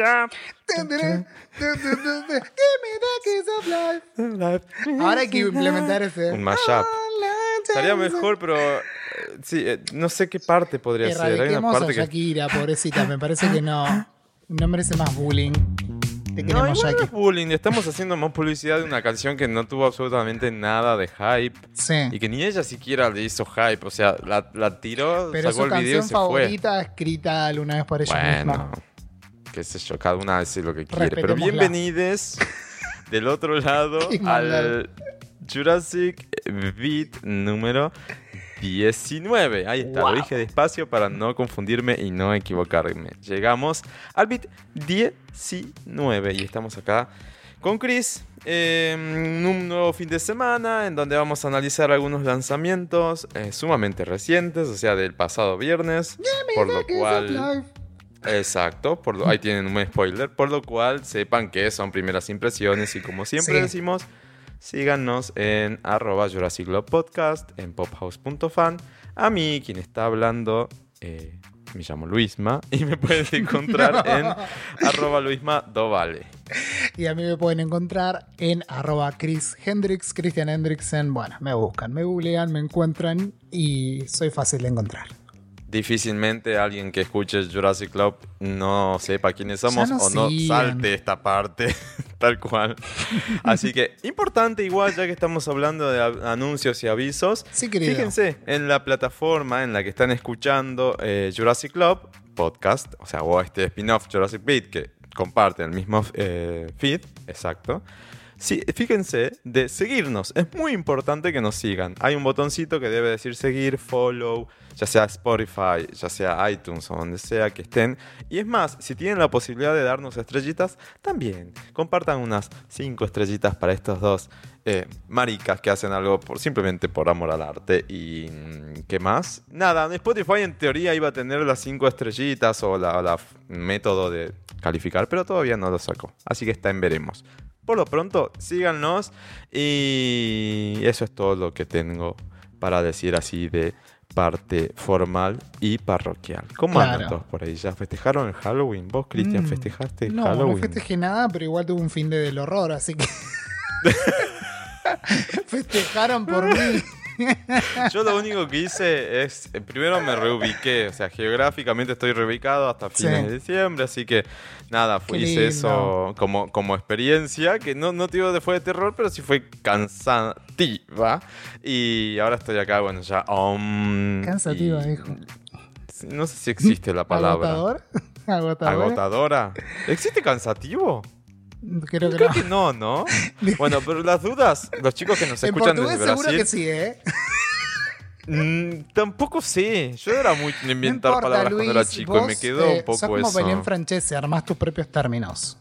Up. Ahora hay que implementar ese. Un mashup. Estaría mejor, pero eh, sí, eh, no sé qué parte podría ser. Hay una Erradiquemos a parte que Shakira, pobrecita. Me parece que no. No merece más bullying. Te No, igual no es bullying. Estamos haciendo más publicidad de una canción que no tuvo absolutamente nada de hype. Sí. Y que ni ella siquiera le hizo hype. O sea, la, la tiró, Pero sacó su el video y canción se fue. favorita escrita alguna vez por ella Bueno, misma. Qué sé yo, cada una hace lo que quiere. Pero bienvenidos del otro lado al Jurassic Beat número 19. Ahí está, Wow. lo dije despacio para no confundirme y no equivocarme. Llegamos al beat 19 y estamos acá con Chris eh, un nuevo fin de semana en donde vamos a analizar algunos lanzamientos eh, sumamente recientes, o sea, del pasado viernes, por lo cual... Exacto, por lo- ahí tienen un spoiler, por lo cual sepan que son primeras impresiones y como siempre Sí. decimos, síganos en arroba Jurassic Club Podcast, en pophouse.fan. A mí, quien está hablando, eh, me llamo Luisma y me pueden encontrar en arroba Luisma Dovale. Y a mí me pueden encontrar en arroba Chris Hendrix, Christian Hendricksen. Bueno, me buscan, me googlean, me encuentran y soy fácil de encontrar. Difícilmente alguien que escuche Jurassic Club no sepa quiénes somos o no siguen. salte esta parte, tal cual. Así que, importante igual, ya que estamos hablando de anuncios y avisos, Sí, fíjense en la plataforma en la que están escuchando eh, Jurassic Club podcast, o sea, o este spin-off Jurassic Beat que comparte el mismo eh, feed, exacto. Sí, fíjense de seguirnos. Es muy importante que nos sigan. Hay un botoncito que debe decir seguir, follow, ya sea Spotify, ya sea iTunes o donde sea que estén. Y es más, si tienen la posibilidad de darnos estrellitas, también compartan unas 5 estrellitas para estos dos eh, maricas que hacen algo por, simplemente por amor al arte. Y mm, ¿qué más? Nada, Spotify en teoría iba a tener las 5 estrellitas o la, la método de calificar, pero todavía no lo sacó. Así que está en veremos. Por lo pronto, síganos y eso es todo lo que tengo para decir así de parte formal y parroquial. ¿Cómo Claro. andan todos por ahí? ¿Ya festejaron el Halloween? ¿Vos, Cristian, Mm, festejaste el No, Halloween? no festejé nada, pero igual tuve un fin de del horror, así que. Festejaron por mí. Yo lo único que hice es, eh, primero me reubiqué, o sea, geográficamente estoy reubicado hasta fines Sí. de diciembre, así que nada, Qué hice eso como, como experiencia, que no, no te digo de fue de terror, pero sí fue cansativa. Y ahora estoy acá, bueno, ya... um, Cansativa, y- dijo. No sé si existe la palabra. ¿Agotador? ¿Agotador? ¿Agotadora? ¿Existe cansativo? Creo que Creo no. que no, ¿no? Bueno, pero las dudas, los chicos que nos En escuchan portugués desde seguro Brasil... que sí, ¿eh? Mm, tampoco sé. Yo era muy de inventar no importa, palabras Luis, cuando era chico y me quedó eh, un poco sos como eso. Belén Francese, armás tus propios términos.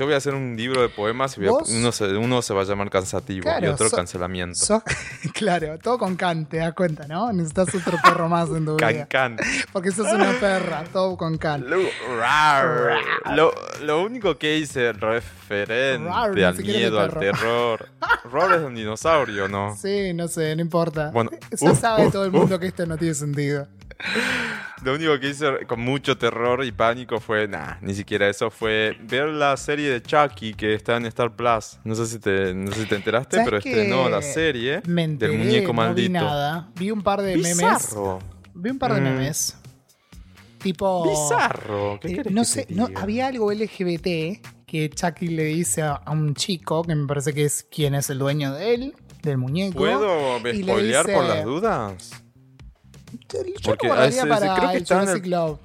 Yo voy a hacer un libro de poemas y voy a- uno, se, uno se va a llamar cansativo y otro so- cancelamiento. Claro, todo con can, te das cuenta, ¿no? Necesitas otro perro más en tu vida. can. Porque sos una perra, todo con can. Lo, rar. Lo- lo único que hice referente Rar, al miedo, al terror. Rar es un dinosaurio, ¿no? Sí, no sé, no importa. Bueno, ya uf, sabe uf, todo el mundo que esto no tiene sentido. Lo único que hice con mucho terror y pánico fue, nah, ni siquiera eso, fue ver la serie de Chucky que está en Star Plus. No sé si te, no sé si te enteraste, ¿Sabes pero estrenó la serie enteré, del muñeco no vi maldito. nada. Vi un par de memes. Bizarro. Vi un par de Mm. memes. Tipo. Bizarro. ¿Qué eh, no que sé, no, había algo LGBT que Chucky le dice a, a un chico, que me parece que es quien es el dueño de él, del muñeco. ¿Puedo spoilear por las dudas? Yo Porque, lo guardaría para creo que el Jurassic el-.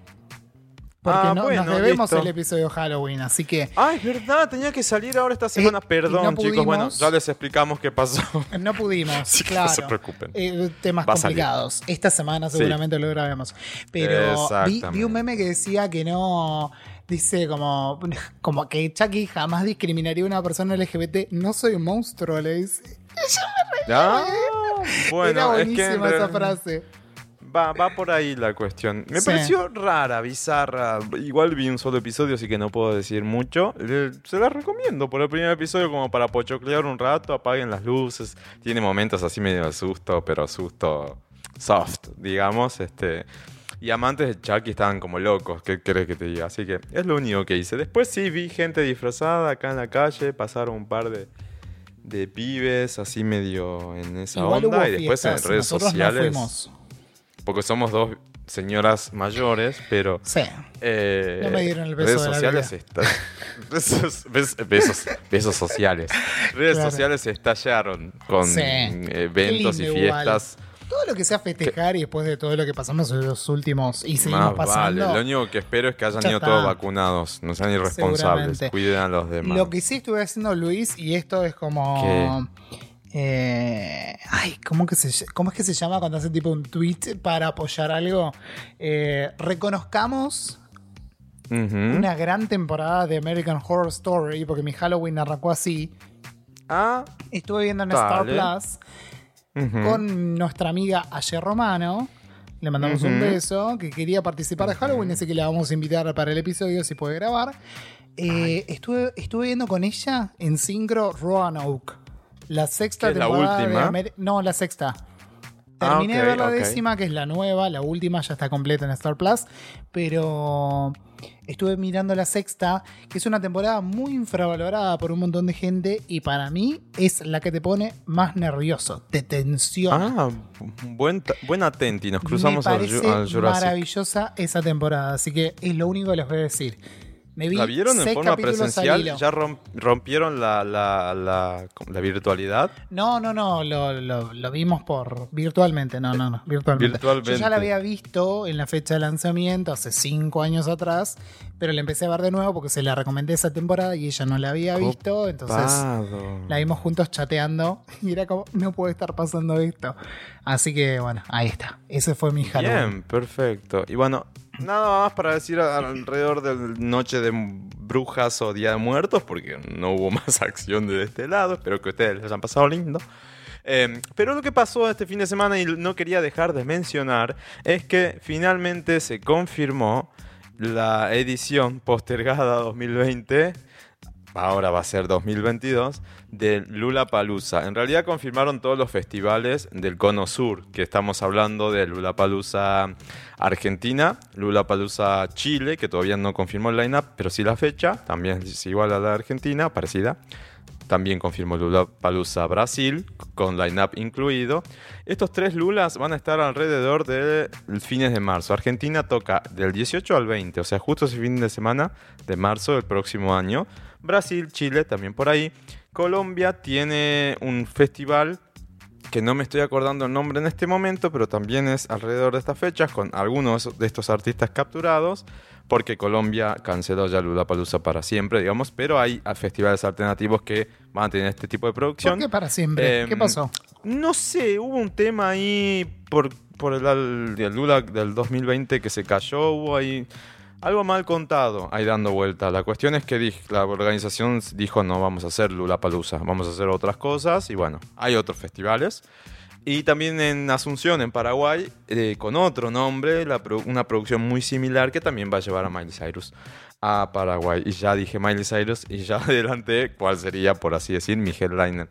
Porque Ah, no- bueno, nos debemos listo. el episodio Halloween, así que Ah, es verdad, tenía que salir ahora esta semana. Eh, Perdón, no chicos. Bueno, ya les explicamos qué pasó. no pudimos, que claro. no se preocupen. Eh, temas complicados. Esta semana Sí. seguramente lo grabemos. Pero vi, un meme que decía que no. Dice como, como que Chucky jamás discriminaría a una persona LGBT. No soy un monstruo, le dice. Ah, Era bueno, es que en buenísima esa frase. Va, va por ahí la cuestión. Me Sí. pareció rara, bizarra. Igual vi un solo episodio, así que no puedo decir mucho. Eh, Se la recomiendo por el primer episodio como para pochoclear un rato, apaguen las luces. Tiene momentos así medio de susto, pero susto soft, digamos. Este, Y amantes de Chucky estaban como locos, ¿qué crees que te diga? Así que es lo único que hice. Después sí vi gente disfrazada acá en la calle, pasaron un par de, de pibes así medio en esa Igual onda y después fiestas, en redes nosotros no sociales. fuimos. Porque somos dos señoras mayores, pero Sí. eh, No me dieron el beso redes de la sociales vida. besos, bes- besos, besos sociales. Redes Claro. sociales estallaron con Sí. eventos y igual. fiestas. Todo lo que sea festejar y después de todo lo que pasamos en los últimos y seguimos vale. Lo único que espero es que hayan Ya ido está. todos vacunados. No sean irresponsables. Cuiden a los demás. Lo que sí estuve haciendo Luis, y esto es como. Eh, ay, ¿cómo, que se, ll- ¿cómo es que se llama cuando hace tipo un tweet para apoyar algo? Eh, reconozcamos una gran temporada de American Horror Story, porque mi Halloween arrancó así. Ah, Estuve viendo en Star. Plus con nuestra amiga Ayer Romano. Le mandamos un beso, que quería participar de Halloween, así que la vamos a invitar para el episodio si puede grabar. Eh, estuve, estuve viendo con ella en sincro Roanoke. La sexta ¿Qué es la temporada de última? No, la sexta. Ah, Terminé de ver la décima, que es la nueva, la última ya está completa en Star Plus, pero estuve mirando la sexta, que es una temporada muy infravalorada por un montón de gente y para mí es la que te pone más nervioso, te tensiona. Ah, buen, buen atenti. Nos cruzamos Me al, parece maravillosa esa temporada, así que es lo único que les voy a decir. Me vi ¿La vieron en forma presencial? ¿Ya rom- rompieron la, la, la, la virtualidad? No, no, no, lo, lo- lo vimos por virtualmente, no, no, no, virtualmente. Virtualmente. Yo ya la había visto en la fecha de lanzamiento hace cinco años atrás, pero la empecé a ver de nuevo porque se la recomendé esa temporada y ella no la había visto, entonces Copado. la vimos juntos chateando y era como, no puede estar pasando esto. Así que bueno, ahí está. Ese fue mi Halloween. Bien, perfecto. Y bueno, nada más para decir alrededor de Noche de Brujas o Día de Muertos, porque no hubo más acción de este lado. Espero que ustedes les hayan pasado lindo. Eh, pero lo que pasó este fin de semana y no quería dejar de mencionar es que finalmente se confirmó la edición postergada 2020 ahora va a ser 2022, de Lula Palusa. En realidad confirmaron todos los festivales del Cono Sur, que estamos hablando de Lula Palusa Argentina, Lula Palusa Chile, que todavía no confirmó el line-up, pero sí la fecha, también es igual a la Argentina, parecida. También confirmó Lula Palusa Brasil, con line-up incluido. Estos tres Lulas van a estar alrededor de fines de marzo. Argentina toca del 18 al 20, o sea, justo ese fin de semana de marzo del próximo año. Brasil, Chile, también por ahí. Colombia tiene un festival que no me estoy acordando el nombre en este momento, pero también es alrededor de estas fechas con algunos de estos artistas capturados, porque Colombia canceló ya Lollapalooza para siempre, digamos, pero hay festivales alternativos que van a tener este tipo de producción. ¿Por qué para siempre? Em, ¿Qué pasó? No sé, hubo un tema ahí por, por el, el Lula del 2020 que se cayó, hubo ahí algo mal contado ahí dando vuelta. La cuestión es que la organización dijo no vamos a hacer Lula Palusa, vamos a hacer otras cosas y bueno, hay otros festivales. Y también en Asunción, en Paraguay, eh, con otro nombre, una producción muy similar que también va a llevar a Miley Cyrus a Paraguay. Y ya dije Miley Cyrus y ya adelanté cuál sería, por así decir, mi headliner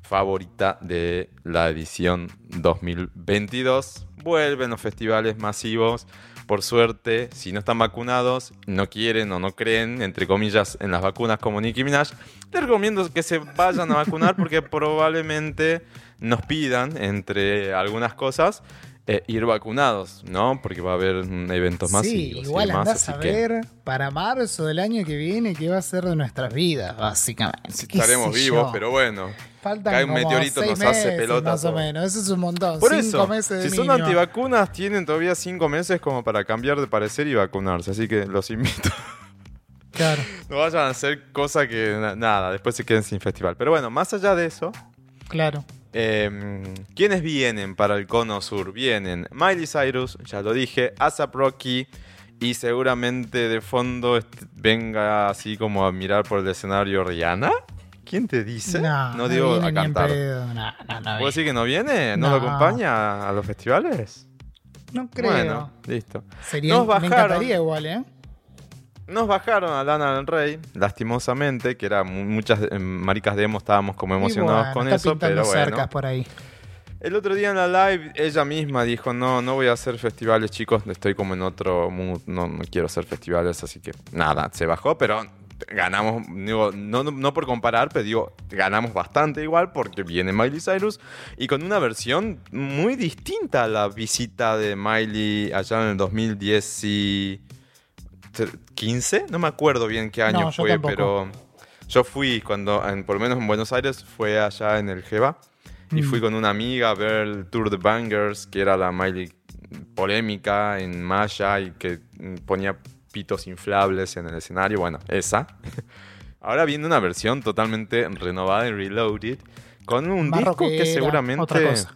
favorita de la edición 2022. Vuelven los festivales masivos. Por suerte, si no están vacunados, no quieren o no creen, entre comillas, en las vacunas como Nicki Minaj, les recomiendo que se vayan a vacunar porque probablemente nos pidan, entre algunas cosas, eh, ir vacunados, ¿no? Porque va a haber eventos Sí, masivos. y igual demás, andás a que ver para marzo del año que viene qué va a ser de nuestras vidas, básicamente. sí, ¿Qué estaremos vivos, yo? pero bueno. Faltan cae un como meteorito, seis nos hace meses, pelota Más o menos, eso es un montón. Por Cinco eso, meses de si son antivacunas, tienen todavía cinco meses como para cambiar de parecer y vacunarse. Así que los invito. Claro. no vayan a hacer cosas que na- nada, después se queden sin festival. Pero bueno, más allá de eso, Claro. Eh, ¿quiénes vienen para el Cono Sur? Vienen Miley Cyrus, ya lo dije, ASAP Rocky y seguramente de fondo venga así como a mirar por el escenario Rihanna. ¿Quién te dice? No, digo viene a cantar. No, no, no, ¿Puedo viene. decir que no viene? ¿No, No. lo acompaña a los festivales? No creo. Bueno, listo. Sería, Nos me bajaron. encantaría igual, ¿eh? Nos bajaron a Lana del Rey, lastimosamente, que era mu- muchas eh, maricas demo, estábamos como emocionados bueno, con está eso, pero bueno. cercas por ahí. El otro día en la live ella misma dijo, no, no voy a hacer festivales chicos, estoy como en otro mood, no, no quiero hacer festivales, así que nada, se bajó, pero ganamos, digo, no, no, no por comparar, pero digo, ganamos bastante igual porque viene Miley Cyrus y con una versión muy distinta a la visita de Miley allá en el 2010 y 15, no me acuerdo bien qué año No, fue, pero yo fui cuando, en- por lo menos en Buenos Aires, fue allá en el Jeva y Mm. fui con una amiga a ver el Tour de Bangers, que era la Miley polémica en Maya y que mm, ponía pitos inflables en el escenario. Bueno, esa. Ahora viene una versión totalmente renovada y reloaded con un disco que seguramente. otra cosa.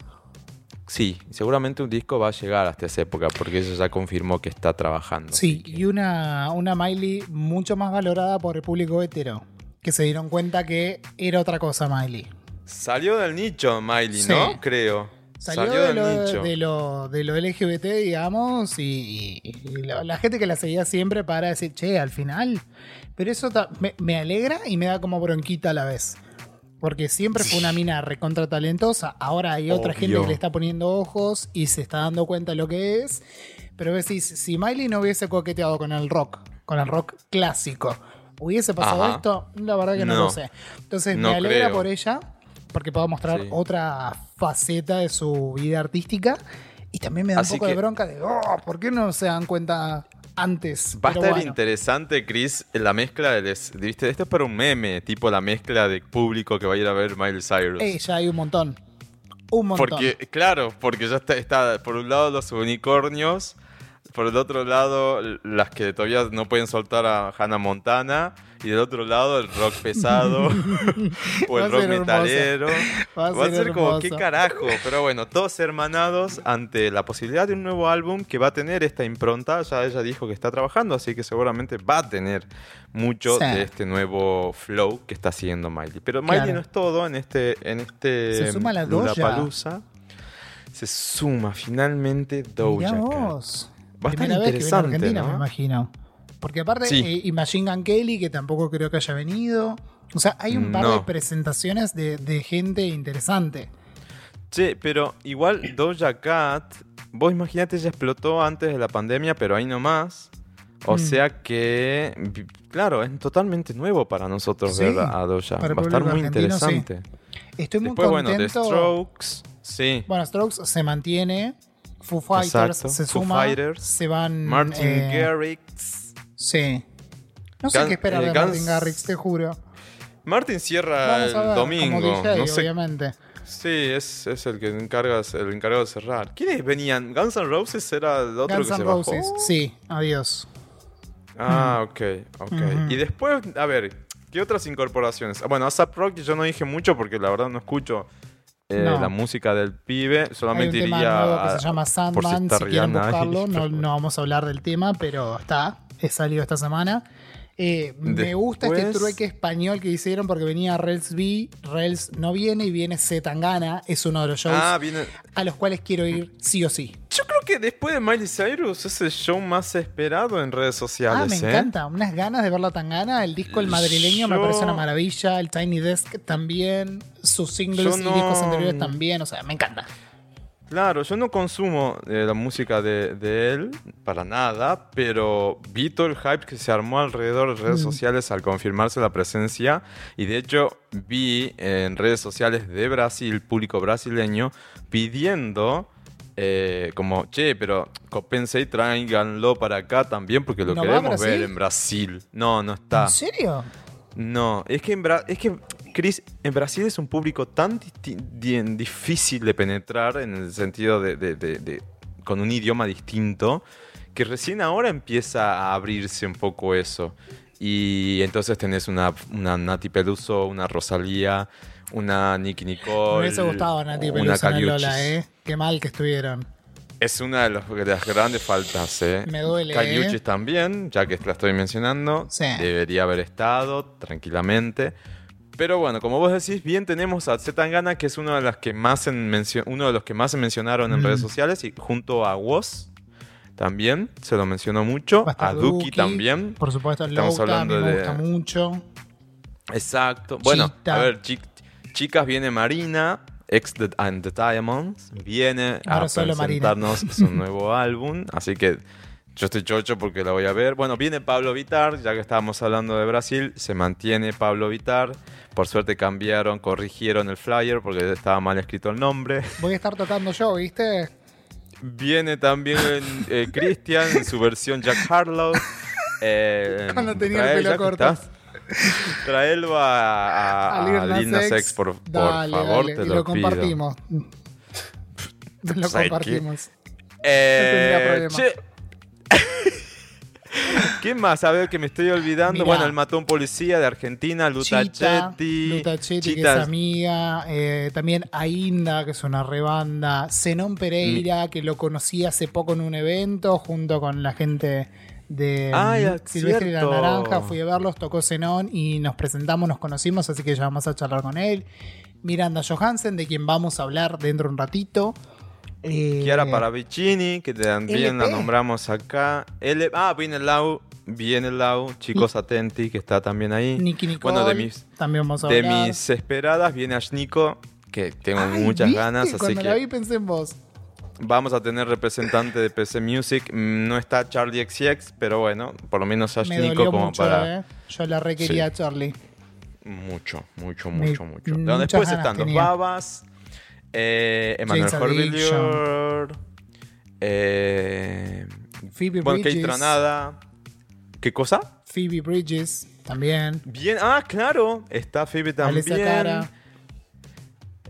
Sí, seguramente un disco va a llegar hasta esa época porque ella ya confirmó que está trabajando. Sí, y una, una Miley mucho más valorada por el público hetero, que se dieron cuenta que era otra cosa Miley. Salió del nicho Miley, Sí. ¿no? Creo. Salió, de, del lo, nicho. de, lo, de lo LGBT, digamos, y, y- la, la gente que la seguía siempre para decir, che, al final. Pero eso me alegra y me da como bronquita a la vez. Porque siempre fue una mina recontra talentosa. Ahora hay otra Obvio. gente que le está poniendo ojos y se está dando cuenta de lo que es. Pero ves, si, si Miley no hubiese coqueteado con el rock, con el rock clásico, ¿hubiese pasado Ajá. esto? La verdad que no, No. lo sé. Entonces No me alegra creo. por ella, porque puedo mostrar Sí. otra faceta de su vida artística. Y también me da Así un poco de bronca de, oh, ¿por qué no se dan cuenta antes? Va a estar bueno. interesante, Chris, la mezcla de... les- ¿Viste? Esto es para un meme, tipo la mezcla de público que va a ir a ver Miley Cyrus. Eh, ya hay un montón. Un montón. Porque, claro, porque ya está, está por un lado los unicornios, por el otro lado las que todavía no pueden soltar a Hannah Montana, y del otro lado el rock pesado o el rock metalero. Va a Va a ser ser como, ¿qué carajo? Pero bueno, todos hermanados ante la posibilidad de un nuevo álbum que va a tener esta impronta. Ya ella dijo que está trabajando, así que seguramente va a tener mucho Sí. de este nuevo flow que está haciendo Miley. Pero Miley Claro. no es todo en este, en este Se suma la Doja. Se suma finalmente Doja Cat. Estar Primera vez que viene a interesante, Argentina, ¿no? me imagino. Porque aparte, Sí. eh, y Machine Gun Kelly, que tampoco creo que haya venido. O sea, hay un par de presentaciones de, de gente interesante. Che, pero igual Doja Cat, vos imaginate, ella explotó antes de la pandemia, pero ahí nomás. O Mm. sea que, claro, es totalmente nuevo para nosotros Sí, ver a Doja. Va a estar muy sí. interesante. Estoy muy Después, bueno, The contento. Strokes, sí. Bueno, Strokes se mantiene. Foo Fighters Exacto, se Foo suma. Fighters. Se van. Martin eh, Garrix. Sí. No sé qué esperar eh, de Martin Garrix, te juro. Martin cierra a el ver, domingo. como DJ, no sé obviamente. Sí, es, es el que encarga, el encargado de cerrar. ¿Quiénes venían? ¿Guns N' Roses era el otro Guns que N' se Roses, bajó? sí, adiós. Ah, ok, ok. Y después, a ver, ¿qué otras incorporaciones? Bueno, ASAP Rock yo no dije mucho porque la verdad no escucho eh, No. la música del pibe. Hay un Solamente tema iría nuevo que a- se llama por si Sandman, si, quieren ahí, buscarlo, no, pero- no vamos a hablar del tema, pero está, es salido esta semana. Eh, me gusta este trueque español que hicieron porque venía Rels B, Rels no viene y viene Z Tangana, es uno de los shows Ah, viene. a los cuales quiero ir sí o sí. Yo creo que después de Miley Cyrus es el show más esperado en redes sociales. Ah, me ¿eh? encanta, unas ganas de verla Tangana, el disco El Madrileño me parece una maravilla, el Tiny Desk también, sus singles y discos anteriores también, o sea, me encanta. Claro, yo no consumo eh, la música de, de él para nada, pero vi todo el hype que se armó alrededor de redes Mm. sociales al confirmarse la presencia y de hecho vi en redes sociales de Brasil, público brasileño, pidiendo eh, como, che, pero copense y tráiganlo para acá también porque lo ¿No va a queremos ver en Brasil. No, no está. ¿En serio? No, es que en Bra- es que Chris, en Brasil es un público tan difícil de penetrar en el sentido de, de- de- de- con un idioma distinto que recién ahora empieza a abrirse un poco eso. Y entonces tenés una, una Nati Peluso, una Rosalía, una Nicki Nicole. Me hubiese gustado Nati una Peluso en el Caliuchis. Lola, ¿eh? Qué mal que estuvieron. Es una de, los- de las grandes faltas, ¿eh? Me duele, Caliuchis ¿eh? también, ya que la estoy mencionando. Sí. Debería haber estado tranquilamente. Pero bueno, como vos decís, bien tenemos a Zetangana, que es uno de, las que más uno de los que más se mencionaron en Mm. redes sociales, y junto a Woz también, se lo mencionó mucho. A Duki también. Por supuesto, Estamos Louta, hablando me de- gusta mucho. Exacto. Bueno, a ver, chi- chicas, viene Marina. X the- and the Diamonds viene a Marina. presentarnos su nuevo álbum, así que yo estoy chocho porque la voy a ver. Bueno, viene Pablo Vitar, ya que estábamos hablando de Brasil, se mantiene Pablo Vitar. Por suerte cambiaron, corrigieron el flyer porque estaba mal escrito el nombre. Voy a estar tocando yo, ¿viste? Viene también eh, Christian en su versión Jack Harlow. Eh, Cuando tenía el pelo corto. Traelo a, a, A a Lil Nas Lil Nas X. X, por, por Dale, favor, dale, te y lo, lo pido. compartimos. lo compartimos. Eh, tendría che. ¿Qué más? A ver, que me estoy olvidando. Mirá. Bueno, el mató a un policía de Argentina, Lutachetti. Lutachetti, que es amiga. eh, también Ainda, que es una rebanda. Zenón Pereira, que lo conocí hace poco en un evento junto con la gente de mm, es Silvestre y la. Naranja. Fui a verlos, tocó Zenón y nos presentamos, nos conocimos, así que ya vamos a charlar con él. Miranda Johansen, de quien vamos a hablar dentro de un ratito. Eh, Chiara Paravicini, que también la nombramos acá. L ah, viene Lau, viene Lau, chicos atenti, que está también ahí. Nicky Nicole, Bueno, de mis, también vamos a de hablar. mis esperadas viene Ashniko, que tengo Ay, muchas ¿viste? ganas, así Cuando la que vi pensé en vos. vamos a tener representante de PC Music. Mm, No está Charlie XX, pero bueno, por lo menos Me dolió como mucho, para... eh. Yo la requería a Charlie. Mucho, mucho, Me- mucho, mucho. muchas Pero después están los. Babas, eh, Emmanuel James Horvillier, eh, Phoebe Bridges. ¿Qué cosa? Phoebe Bridges también. Bien, ah, claro, está Phoebe también. Cara.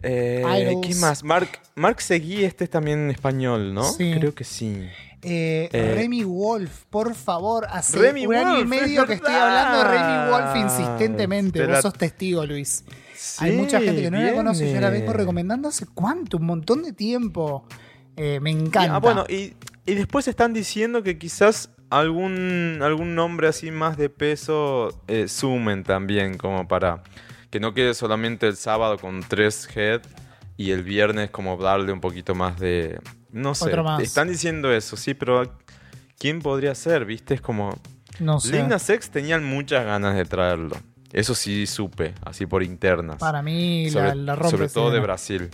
Eh. ¿Qué más? Mark, Mark Seguí, este es también en español, ¿no? Sí. Creo que sí. Eh, Eh, Remy Wolf, por favor, hace Remy un año y Wolf, medio es que estoy hablando de Remy Wolf insistentemente. Te Vos sos testigo, Luis. Sí, Hay mucha gente que no la conoce, yo la vengo recomendando hace cuánto, un montón de tiempo. Eh, me encanta. Ah, bueno, y, y después están diciendo que quizás algún, algún nombre así más de peso eh, sumen también, como para que no quede solamente el sábado con tres head y el viernes como darle un poquito más de... No sé, Otro más. están diciendo eso, sí, pero ¿quién podría ser? ¿Viste? Es como... no sé. Lil Nas X tenían muchas ganas de traerlo. Eso sí supe, así por internas. Para mí la, sobre, la rompe. sobre todo de. Brasil.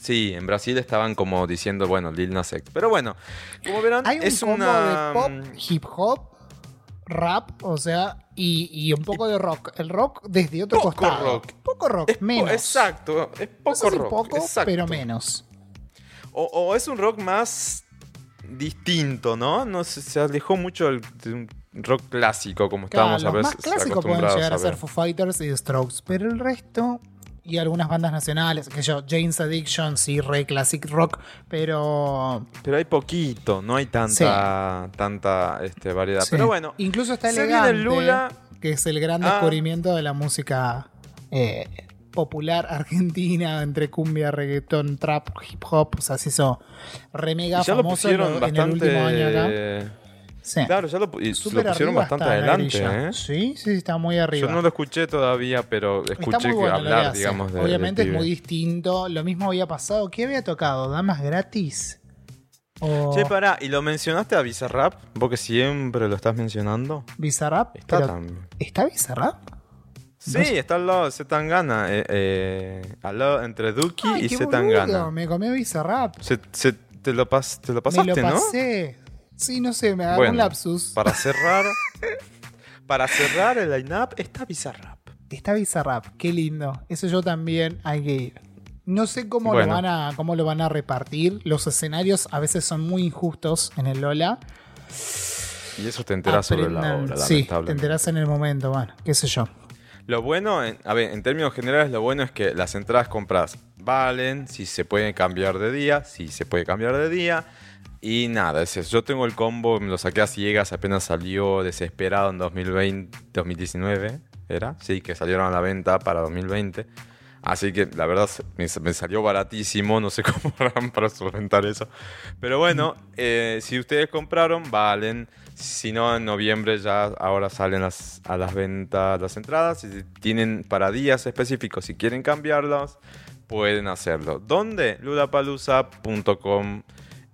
Sí, en Brasil estaban como diciendo, bueno, Lil Nas X. Pero bueno, como verán, Hay un es combo una... de pop, hip hop, rap, o sea, y, y un poco de rock. El rock desde otro Poco costado. rock. Poco rock, es po- menos. Exacto, es No poco sé si rock. poco, exacto. pero menos. O, o es un rock más distinto, ¿no? No se alejó mucho del, rock clásico, como Claro, estábamos a los veces más clásicos pueden llegar a a ser. Foo Fighters y The Strokes, pero el resto y algunas bandas nacionales, que yo, Jane's Addiction, sí, re classic rock, pero Pero hay poquito, no hay tanta, tanta este, variedad. sí. Pero bueno, incluso está elegante, viene Lula. que es el gran Ah. descubrimiento de la música eh, popular argentina entre cumbia, reggaetón, trap, hip hop, o sea, se hizo re mega y ya lo famoso en, en el bastante... último año acá. Sí. Claro, ya lo, y pusieron bastante adelante. ¿eh? Sí, sí, está muy arriba. Yo no lo escuché todavía, pero escuché bueno hablar, digamos, de Obviamente es muy distinto. Lo mismo había pasado. ¿Qué había tocado? ¿Damas gratis? O Che, pará, ¿y lo mencionaste a Bizarrap? Vos que siempre lo estás mencionando. Bizarrap. Está también. ¿Está Bizarrap? Sí, No sé. está al lado de Zetangana. Eh, eh, al lado entre Duki y Zetangana. Me comió Bizarrap. Se- se- te, lo pas- te lo Me pasaste, lo ¿no? Sí, no sé, me agarró Bueno, un lapsus. Para cerrar. para cerrar el line-up está Bizarrap. Está Bizarrap. Qué lindo. Eso yo también hay que ir. No sé cómo, Bueno. lo van a, cómo lo van a repartir. Los escenarios a veces son muy injustos en el Lola. Y eso te enteras sobre la hora, Sí, te enterás en el momento, bueno, qué sé yo. Lo bueno, en- a ver, en términos generales, lo bueno es que las entradas compras valen, si se pueden cambiar de día, si se puede cambiar de día. Y nada, es eso. yo tengo el combo, me lo saqué a ciegas, apenas salió desesperado en 2020, 2019, ¿era? Sí, que salieron a la venta para 2020. Así que la verdad me, me salió baratísimo, no sé cómo harán para solventar eso. Pero bueno, eh, si ustedes compraron, valen. Si no, en noviembre ya ahora salen las- a las ventas las entradas. Si tienen para días específicos, si quieren cambiarlos, pueden hacerlo. ¿Dónde? ludapalooza.com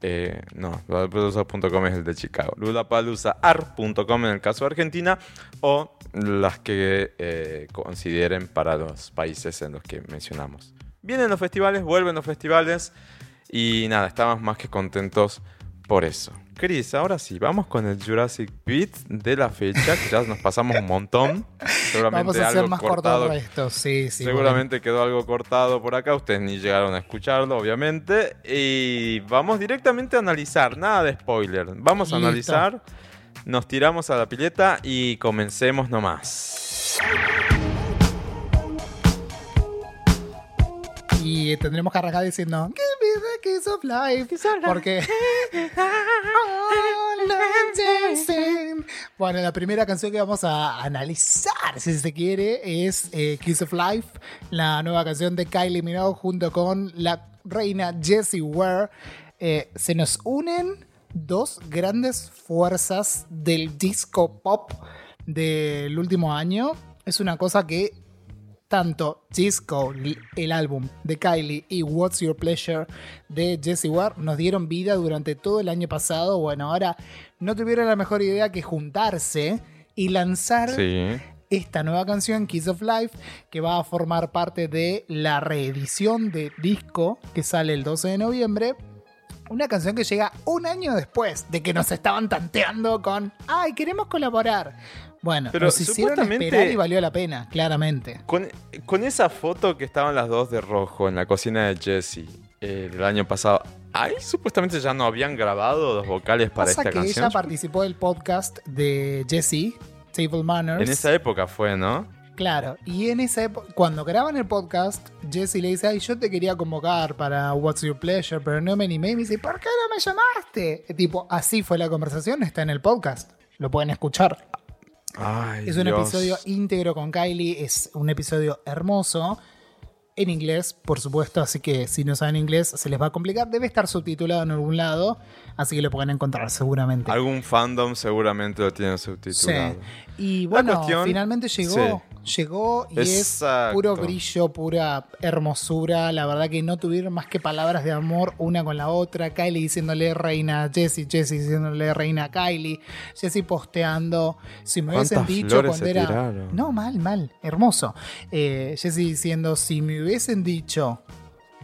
eh, no, ludapalooza.com es el de Chicago. ludapaloozaar.com en el caso de Argentina o las que eh, consideren para los países en los que mencionamos. Vienen los festivales, vuelven los festivales y nada, estamos más que contentos por eso. Cris, ahora sí, vamos con el Jurassic Beat de la fecha, que ya nos pasamos un montón. Seguramente Vamos a hacer algo más cortado. cortado esto, sí, sí. Seguramente quedó algo cortado por acá, ustedes ni llegaron a escucharlo, obviamente. Y vamos directamente a analizar, nada de spoiler. Vamos a Listo. analizar, nos tiramos a la pileta y comencemos nomás. Y tendremos que arrancar diciendo Give me the kiss of life. Porque. Bueno, la primera canción que vamos a analizar, si se quiere, es eh, Kiss of Life, la nueva canción de Kylie Minogue junto con la reina Jessie Ware. Eh, se nos unen dos grandes fuerzas del disco pop del último año. Es una cosa que tanto Disco, el álbum de Kylie, y What's Your Pleasure de Jessie Ware nos dieron vida durante todo el año pasado. Bueno, ahora no tuvieron la mejor idea que juntarse y lanzar Sí. esta nueva canción, Kiss of Life, que va a formar parte de la reedición de disco que sale el 12 de noviembre. Una canción que llega un año después de que nos estaban tanteando con, ay, queremos colaborar. Bueno, Pero nos hicieron esperar y valió la pena, claramente. Con, con esa foto que estaban las dos de rojo en la cocina de Jessie eh, del año pasado, ¿ahí supuestamente ya no habían grabado los vocales para Pasa esta que canción? ella participó del podcast de Jessie, Table Manners. En esa época fue, ¿no? Claro, y en esa época, cuando graban el podcast, Jesse le dice, ay, yo te quería convocar para What's Your Pleasure, pero no me animé. Y me dice, ¿por qué no me llamaste? Y tipo, así fue la conversación, está en el podcast. Lo pueden escuchar. Ay, Es un Dios. episodio íntegro con Kylie, es un episodio hermoso. En inglés, por supuesto, así que si no saben inglés se les va a complicar. Debe estar subtitulado en algún lado, así que lo pueden encontrar seguramente. Algún fandom seguramente lo tiene Sí. subtitulado. Y bueno, cuestión- finalmente llegó. Llegó y es puro brillo, pura hermosura. La verdad que no tuvieron más que palabras de amor una con la otra. Kylie diciéndole reina a Jessie, Jessie diciéndole reina a Kylie, Jessie posteando. Si me hubiesen ¿Cuántas dicho cuando era. tiraron? No, mal, mal, hermoso. Eh, Jessie diciendo, si me hubiesen dicho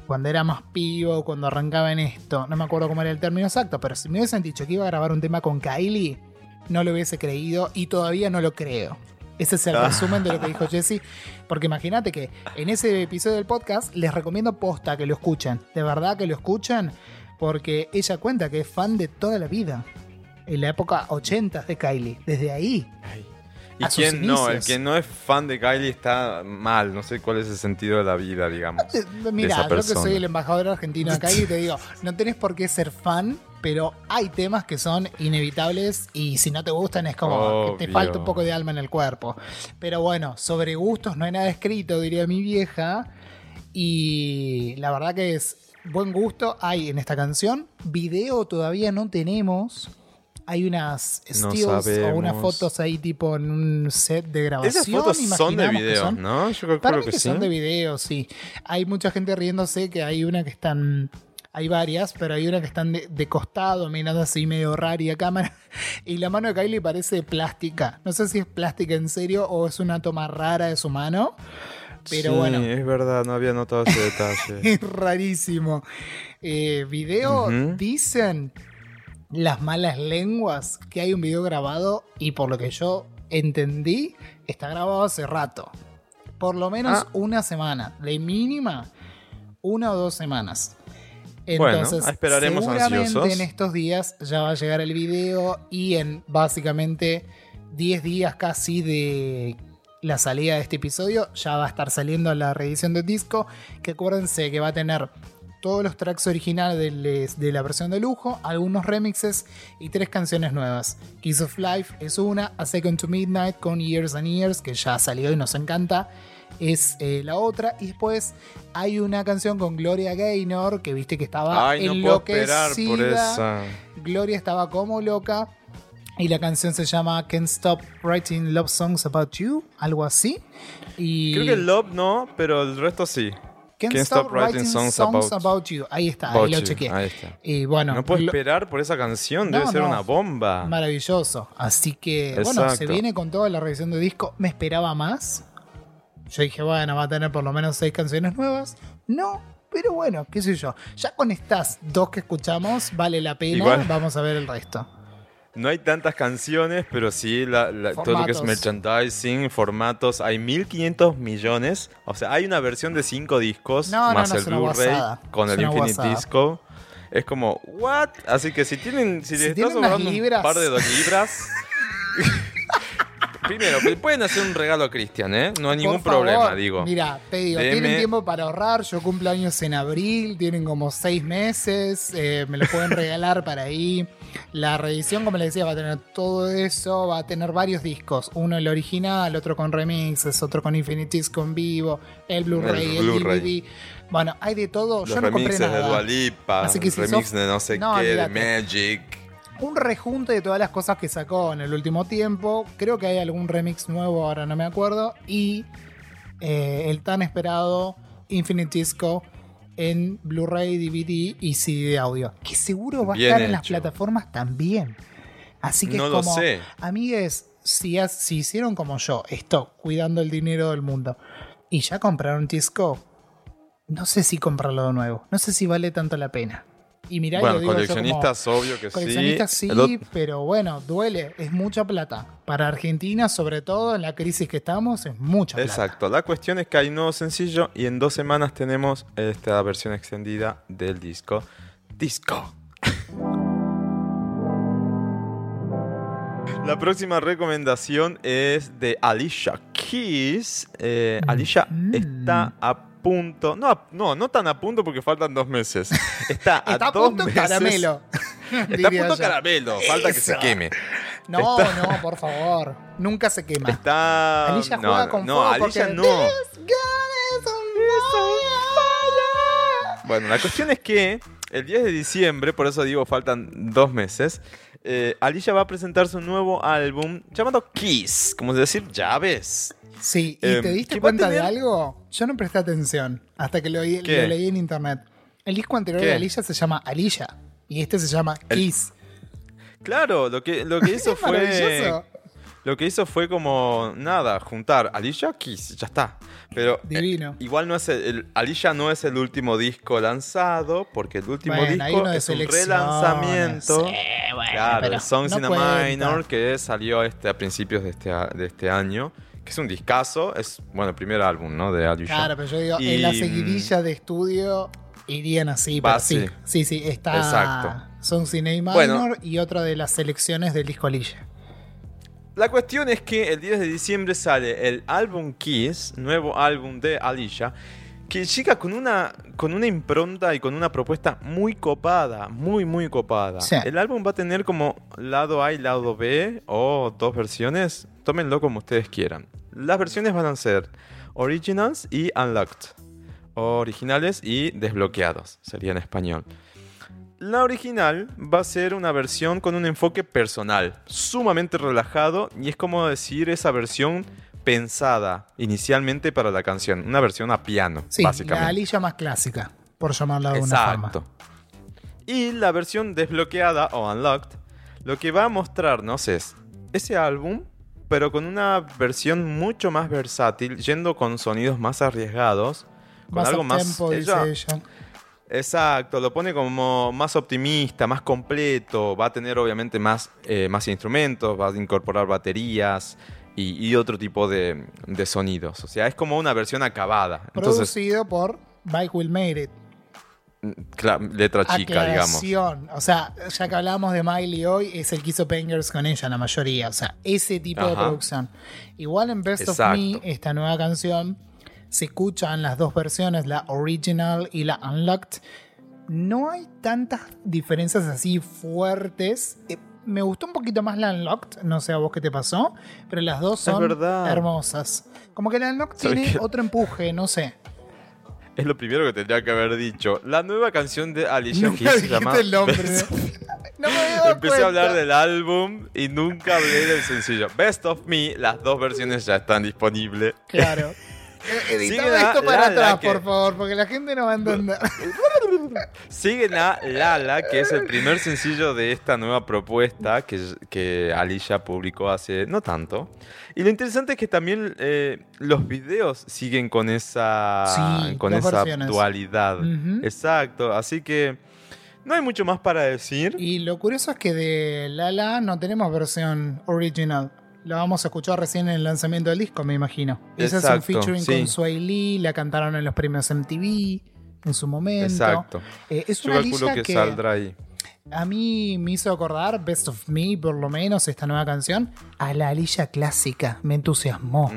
cuando era más pivo, cuando arrancaba en esto, no me acuerdo cómo era el término exacto, pero si me hubiesen dicho que iba a grabar un tema con Kylie, no lo hubiese creído y todavía no lo creo. Ese es el Ah. resumen de lo que dijo Jesse. Porque imagínate que en ese episodio del podcast les recomiendo posta que lo escuchen. De verdad que lo escuchen. Porque ella cuenta que es fan de toda la vida. En la época 80 de Kylie. Desde ahí. Ay. ¿Y A quién no? El que no es fan de Kylie está mal. No sé cuál es el sentido de la vida, digamos. Mira, yo que soy el embajador argentino acá y te digo, no tenés por qué ser fan, pero hay temas que son inevitables y si no te gustan es como que te falta un poco de alma en el cuerpo. Pero bueno, sobre gustos no hay nada escrito, diría mi vieja. Y la verdad que es buen gusto hay en esta canción. Video todavía no tenemos. Hay unas No stills o unas fotos ahí tipo en un set de grabación. Esas fotos son de video, son. ¿no? Yo creo, Para creo mí que, que sí. son de video, sí. Hay mucha gente riéndose que hay una que están. Hay varias, pero hay una que están de, de costado, mirando así medio rari a cámara. Y la mano de Kylie parece plástica. No sé si es plástica en serio o es una toma rara de su mano. Pero Sí, bueno, es verdad, no había notado ese detalle. es rarísimo. Eh, video, dicen las malas lenguas que hay un video grabado y por lo que yo entendí, está grabado hace rato. Por lo menos Ah. una semana. De mínima, una o dos semanas. Bueno, Entonces, esperaremos seguramente ansiosos. en estos días ya va a llegar el video y en básicamente 10 días casi de la salida de este episodio ya va a estar saliendo la reedición del disco que acuérdense que va a tener todos los tracks originales de, de la versión de lujo, algunos remixes y tres canciones nuevas. Kiss of Life es una, A Second to Midnight con Years and Years, que ya salió y nos encanta, es eh, la otra. Y después hay una canción con Gloria Gaynor, que viste que estaba Ay, no puedo esperar por enloquecida. esa. Gloria estaba como loca. Y la canción se llama Can't Stop Writing Love Songs About You, algo así. Y Creo que el Love no, pero el resto sí. Can't, Can't Stop, Stop Writing Songs, Songs about, About- You. Ahí está, ahí lo chequeé. Ahí está. Y bueno, no puedo esperar por esa canción, debe No, ser no. una bomba. maravilloso. Así que, bueno, se viene con toda la revisión de disco. Me esperaba más. Yo dije, bueno, va a tener por lo menos seis canciones nuevas. No, pero bueno, qué sé yo. Ya con estas dos que escuchamos, vale la pena. Igual. Vamos a ver el resto. No hay tantas canciones, pero sí la- la- todo lo que es merchandising, formatos. Hay 1500 millones. O sea, hay una versión de 5 discos No, más no, el Blu-ray con el Infinite guasada. Disco. Es como, ¿what? Así que si tienen, si, Si les estás sobrando un par de dos libras. Primero, pueden hacer un regalo a Cristian, ¿eh? No hay ningún favor, problema, digo. Mira, te digo, tienen tiempo para ahorrar. Yo cumplo años en abril, tienen como seis meses. eh, me lo pueden regalar para ahí. La reedición, como les decía, va a tener todo eso. Va a tener varios discos. Uno el original, otro con remixes, otro con Infinite Disc en vivo, el Blu-ray, El el, Blu-ray. DVD. Bueno, hay de todo. Los Yo no compré remixes de nada. Dua Lipa, Así que si remix sos- de no sé No, qué, de. Magic. Un rejunte de todas las cosas que sacó en el último tiempo. Creo que hay algún remix nuevo, ahora no me acuerdo. Y eh, el tan esperado Infinite Disco en Blu-ray, DVD y CD de audio. Que seguro va a estar en las plataformas también. Así que No es lo como, sé. amigues, si, has- si hicieron como yo, esto, cuidando el dinero del mundo, y ya compraron disco, no sé si comprarlo de nuevo. No sé si vale tanto la pena. Y mirá, Bueno, digo como- coleccionistas, obvio que Coleccionistas sí, sí. Pero bueno, duele, es mucha plata. Para Argentina, sobre todo en la crisis que estamos, es mucha plata. Exacto, la cuestión es que hay un nuevo sencillo y en dos semanas tenemos esta versión extendida del disco. Disco. La próxima recomendación es de Alicia Keys. Eh, Alicia Mm. está a punto. No, a- no, no tan a punto porque faltan dos meses. Está a, Está a dos punto meses. caramelo. Está a punto yo. caramelo. Falta que se queme. No, Está- no, por favor. Nunca se quema. Está. Alicia no, juega no, con no, fuego Alicia porque no. This gun is on fire. Bueno, la cuestión es que el 10 de diciembre, por eso digo faltan dos meses, eh, Alicia va a presentar su nuevo álbum llamado Kiss, como decir llaves. Sí, ¿y Em, te diste ¿qué va a cuenta de algo? Yo no presté atención hasta que lo, leí en internet. El disco anterior ¿Qué? de Alicia se llama Alicia y este se llama El- Kiss. Claro, lo que, lo que hizo fue. Lo que hizo fue como nada, juntar Alicia Kiss, ya está. Pero eh, Divino. igual no es el, el- Alicia no es el último disco lanzado, porque el último Bueno, disco es un relanzamiento. Sí, bueno, Claro, el Songs no in a. Minor, que salió este, a principios de este, de este año, que es un discazo, es, bueno, el primer álbum, ¿no? De Alicia. Claro, pero yo digo, Y, en la mm, seguidilla de estudio irían así, Va pero sí, así. sí, sí, está Exacto. Son Cine Minor Bueno. y otra de las selecciones del disco Alicia. La cuestión es que el 10 de diciembre sale el álbum Kiss, nuevo álbum de Alicia, que llega con una, con una impronta y con una propuesta muy copada, muy, muy copada. Sí. El álbum va a tener como lado A y lado B, o dos versiones, tómenlo como ustedes quieran. Las versiones van a ser Originals y Unlocked. Originales y desbloqueados, sería en español. La original va a ser una versión con un enfoque personal, sumamente relajado y es como decir esa versión pensada inicialmente para la canción, una versión a piano, Sí, la básicamente. Alicia más clásica, por llamarla de alguna forma. Exacto. Y la versión desbloqueada o unlocked, lo que va a mostrarnos es ese álbum, pero con una versión mucho más versátil, yendo con sonidos más arriesgados, con Más algo más dice ella-. Exacto, lo pone como más optimista, más completo, va a tener obviamente más, eh, más instrumentos, va a incorporar baterías y, y otro tipo de, de sonidos. O sea, es como una versión acabada. Entonces, Producido por Bike Will Made It. Letra chica, digamos. O sea, ya que hablábamos de Miley hoy, es el que hizo Bangers con ella, la mayoría. O sea, ese tipo de producción. Igual en Best Exacto. of Me, esta nueva canción, se escuchan las dos versiones, la original y la unlocked. No hay tantas diferencias así fuertes. Eh, me gustó un poquito más la unlocked, no sé a vos qué te pasó, pero las dos son hermosas. Como que la unlocked ¿Sabes tiene otro empuje, no sé. Es lo primero que tendría que haber dicho. La nueva canción de Alicia Keys se llama el nombre. Best- No me Empecé a hablar cuenta. del álbum y nunca hablé del sencillo. Best of Me, las dos versiones ya están disponibles. Claro. Editame Sigue la- esto para atrás, que- por favor, porque la gente no va a entender. Siguen a Lala, que es el primer sencillo de esta nueva propuesta que, que Alicia publicó hace no tanto. Y lo interesante es que también eh, los videos siguen con esa, Sí, con esa versiones. dualidad. Exacto, así que no hay mucho más para decir. Y lo curioso es que de Lala no tenemos versión original. La vamos a escuchar recién en el lanzamiento del disco, me imagino. Ese es un featuring sí. con Sway Lee, la cantaron en los premios MTV en su momento. Exacto. Eh, es Yo una Alicia que, que, saldrá ahí. a mí me hizo acordar, Best of Me, por lo menos, esta nueva canción, a la Alicia clásica. Me entusiasmó.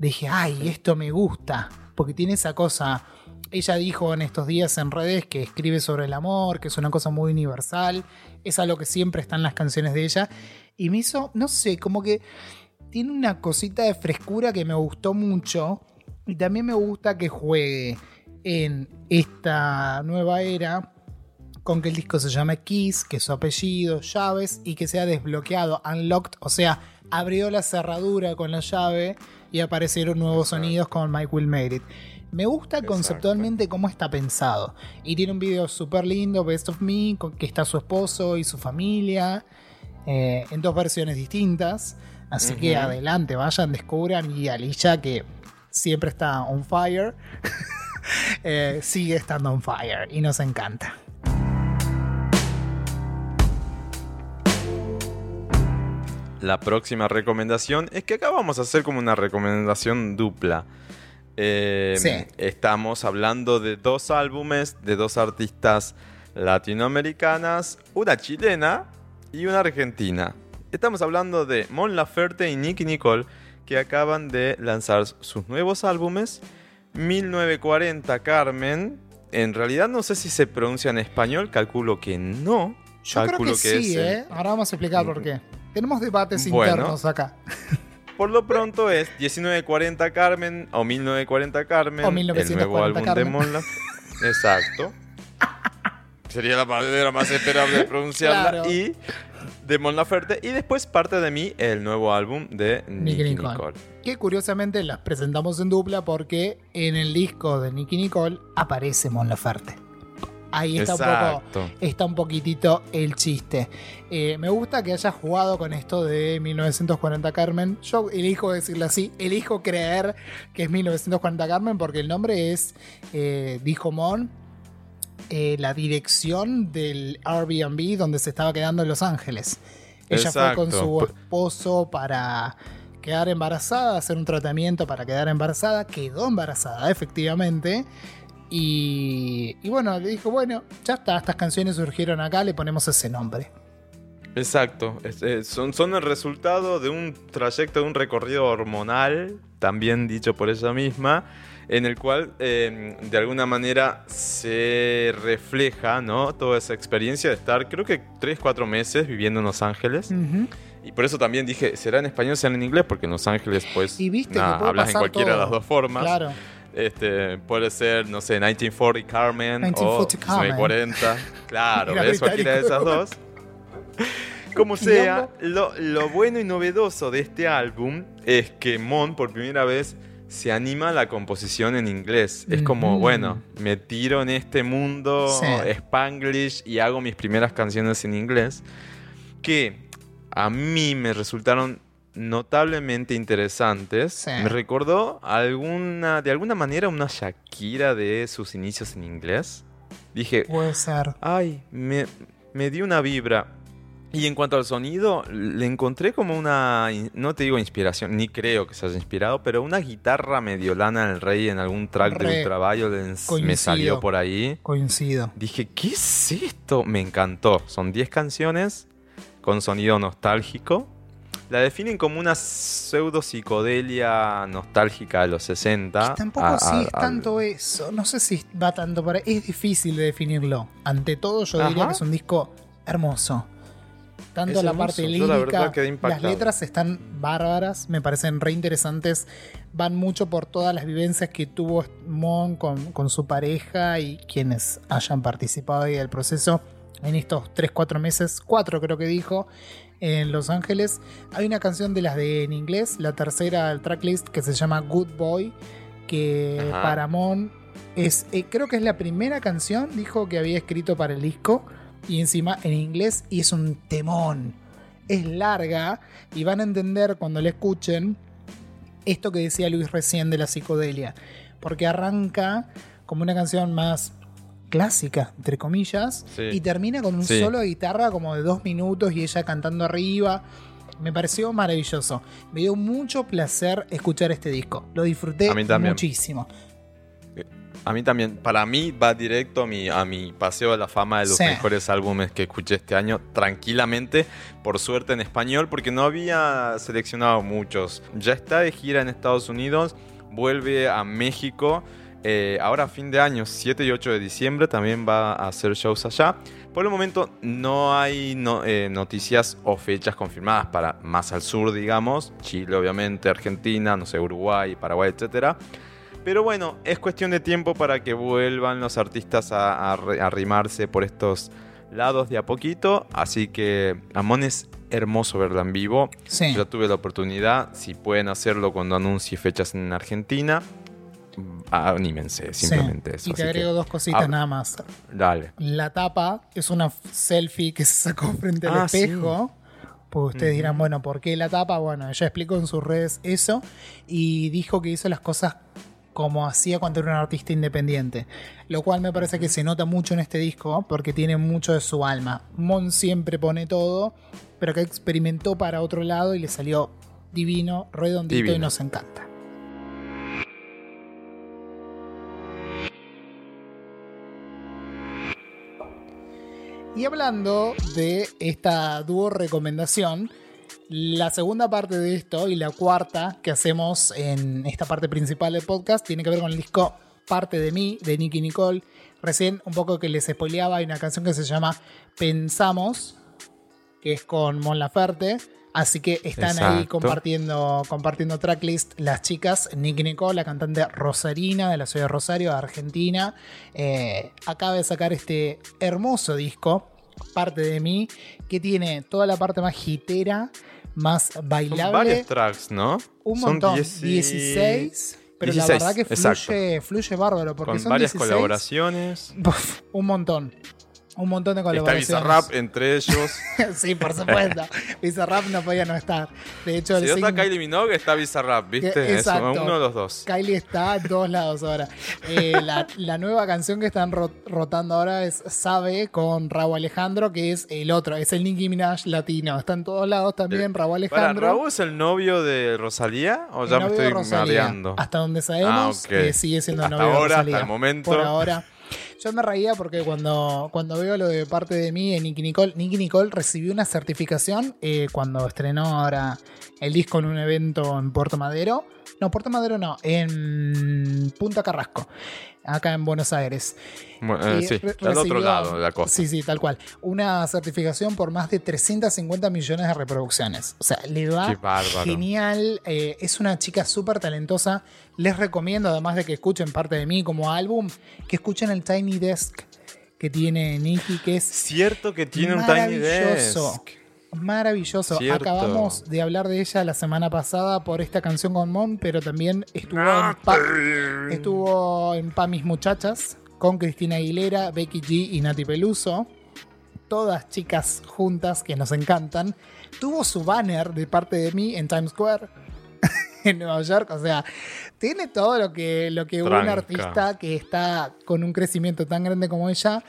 Dije, ay, esto me gusta, porque tiene esa cosa. Ella dijo en estos días en redes que escribe sobre el amor, que es una cosa muy universal, es algo que siempre está en las canciones de ella, y me hizo, no sé, como que tiene una cosita de frescura que me gustó mucho, y también me gusta que juegue en esta nueva era con que el disco se llame Kiss, que su apellido, llaves, y que sea desbloqueado, unlocked, o sea, abrió la cerradura con la llave y aparecieron nuevos sonidos con Mike Will Made. Me gusta Exacto. conceptualmente cómo está pensado. Y tiene un video súper lindo, Best of Me, con que está su esposo y su familia, eh, en dos versiones distintas. Así que adelante, vayan, descubran. Y Alicia, que siempre está on fire, eh, sigue estando on fire y nos encanta. La próxima recomendación es que acá vamos a hacer como una recomendación dupla. Eh, Sí. Estamos hablando de dos álbumes de dos artistas latinoamericanas, una chilena y una argentina. Estamos hablando de Mon Laferte y Nicky Nicole, que acaban de lanzar sus nuevos álbumes. 1940 Carmen. En realidad no sé si se pronuncia en español, calculo que no. Yo creo que, sí, es el- ¿eh? Ahora vamos a explicar por qué. Tenemos debates Bueno. internos acá. Por lo pronto es 1940 Carmen o 1940 Carmen, O el 1940 nuevo álbum de Carmen. Mon Laferte. Exacto. Sería la manera más esperable de pronunciarla. Claro. Y de Mon Laferte. Y después parte de mí el nuevo álbum de Nicky Nicky Nicole. Nicole. Que curiosamente las presentamos en dupla porque en el disco de Nicky Nicole aparece Mon Laferte. Ahí está un poco Exacto. está un poquitito el chiste. Eh, me gusta que hayas jugado con esto de 1940 Carmen. Yo elijo decirlo así, elijo creer que es 1940 Carmen porque el nombre es, eh, dijo Mon, eh, la dirección del Airbnb donde se estaba quedando en Los Ángeles. Ella fue con su esposo para quedar embarazada, hacer un tratamiento para quedar embarazada, quedó embarazada efectivamente. Y, y bueno, le dijo, bueno, ya está, estas canciones surgieron acá, le ponemos ese nombre. Exacto. Es- son, son el resultado de un trayecto, de un recorrido hormonal, también dicho por ella misma, en el cual eh, de alguna manera se refleja ¿no? toda esa experiencia de estar, creo que 3, 4 meses viviendo en Los Ángeles. Y por eso también dije, será en español, será en inglés, porque en Los Ángeles, pues, Y viste que nada, puede hablas en cualquiera de las dos formas. Claro. Este, puede ser, no sé, 1940 Carmen 1940 o Carmen. 1940. Claro, ¿ves? Cualquiera de esas dos. Como sea, lo, lo bueno y novedoso de este álbum es que Mon por primera vez se anima a la composición en inglés. Es como, bueno, me tiro en este mundo Sí. spanglish y hago mis primeras canciones en inglés. Que a mí me resultaron notablemente interesantes. Sí. Me recordó alguna, de alguna manera una Shakira de sus inicios en inglés. Dije, Puede ser. ay, me, me dio una vibra. Y en cuanto al sonido, le encontré como una, no te digo inspiración, ni creo que se haya inspirado, pero una guitarra medio lana del rey en algún track Re. de Ultraviolence me Coincido. salió por ahí. Coincido. Dije, ¿qué es esto? Me encantó. Son 10 canciones con sonido nostálgico. La definen como una pseudo psicodelia nostálgica de los 60. Tampoco a- sí es tanto eso. No sé si va tanto para. Es difícil de definirlo. Ante todo, yo diría que es un disco hermoso. Tanto Es la hermoso, parte la lírica, quedé las letras están bárbaras, me parecen re interesantes. Van mucho por todas las vivencias que tuvo Mon con, con su pareja y quienes hayan participado ahí del proceso en estos 3-4 meses, 4 creo que dijo, en Los Ángeles. Hay una canción de las de en inglés, la tercera del tracklist, que se llama Good Boy, que Ajá. para Mon Es, eh, creo que es la primera canción, dijo que había escrito para el disco. Y encima en inglés. Y es un temón. Es larga. Y van a entender cuando la escuchen esto que decía Luis recién de la psicodelia. Porque arranca como una canción más clásica, entre comillas, Sí. y termina con un Sí. solo de guitarra como de dos minutos y ella cantando arriba. Me pareció maravilloso. Me dio mucho placer escuchar este disco. Lo disfruté A mí también. muchísimo. A mí también, para mí va directo a mi, a mi paseo a la fama de los Sí. mejores álbumes que escuché este año, tranquilamente, por suerte en español, porque no había seleccionado muchos. Ya está de gira en Estados Unidos, vuelve a México, eh, ahora a fin de año, 7 y 8 de diciembre, también va a hacer shows allá. Por el momento no hay no- eh, noticias o fechas confirmadas para más al sur, digamos, Chile obviamente, Argentina, no sé, Uruguay, Paraguay, etcétera. Pero bueno, es cuestión de tiempo para que vuelvan los artistas a arrimarse por estos lados de a poquito. Así que Amon es hermoso verla en vivo. Sí. Yo tuve la oportunidad, si pueden hacerlo cuando anuncie fechas en Argentina, anímense, simplemente eso. Y te agrego que, dos cositas ah. nada más. Dale. La tapa es una selfie que se sacó frente al Ah, sí. espejo. Pues ustedes dirán, bueno, ¿por qué la tapa? Bueno, ella explicó en sus redes eso y dijo que hizo las cosas como hacía cuando era un artista independiente. Lo cual me parece que se nota mucho en este disco porque tiene mucho de su alma. Mon siempre pone todo, pero que experimentó para otro lado y le salió divino, redondito y nos encanta. Y hablando de esta dúo recomendación, la segunda parte de esto y la cuarta que hacemos en esta parte principal del podcast tiene que ver con el disco Parte de mí de Nicky Nicole. Recién un poco que les spoileaba, hay una canción que se llama Pensamos, que es con Mon Laferte. Así que están ahí compartiendo, compartiendo tracklist las chicas. Nicky Nicole, la cantante Rosarina de la ciudad de Rosario, de Argentina. eh, acaba de sacar este hermoso disco, Parte de mí, que tiene toda la parte más hitera, más Son bailable. varios tracks, ¿no? Un Son montón. 10 y- 16. Pero 16, la verdad que exacto. fluye, fluye bárbaro. Porque Con son varias 16. colaboraciones. Un montón. Un montón de Está colaboraciones. Bizarrap entre ellos. sí, por supuesto. Bizarrap no podía no estar. De hecho, si el no está Kylie Minogue, está Bizarrap, ¿viste? Que- exacto. uno de los dos. Kylie está a todos lados ahora. Eh, la, la nueva canción que están ro- rotando ahora es Sabe con Raúl Alejandro, que es el otro, es el Nicki Minaj latino. Está en todos lados también Raúl Eh, Para, Alejandro. ¿Raúl es el novio de Rosalía? ¿O El ya me estoy Rosalía. mareando? Hasta donde sabemos, Ah, ok. eh, sigue siendo el novio de ahora, hasta Rosalía. el momento. Por ahora. Yo me reía porque cuando, cuando veo lo de parte de mí Nicky Nicole, Nicky Nicole recibió una certificación eh, cuando estrenó ahora el disco en un evento en Puerto Madero. No, Puerto Madero no, en Punta Carrasco, acá en Buenos Aires. Bueno, eh, sí, al otro lado de la costa. Sí, sí, tal cual. Una certificación por más de 350 millones de reproducciones. O sea, le va genial. eh, es una chica súper talentosa. Les recomiendo, además de que escuchen parte de mí como álbum, que escuchen el Tiny Desk que tiene Nicky, que es Cierto que tiene un Tiny. Desk. Maravilloso. Cierto. Acabamos de hablar de ella la semana pasada por esta canción con Mon, pero también estuvo en, Pa- estuvo en Pa Mis Muchachas con Cristina Aguilera, Becky G y Nati Peluso. Todas chicas juntas que nos encantan. Tuvo su banner de parte de mí en Times Square en Nueva York. O sea, tiene todo lo que, lo que un artista que está con un crecimiento tan grande como ella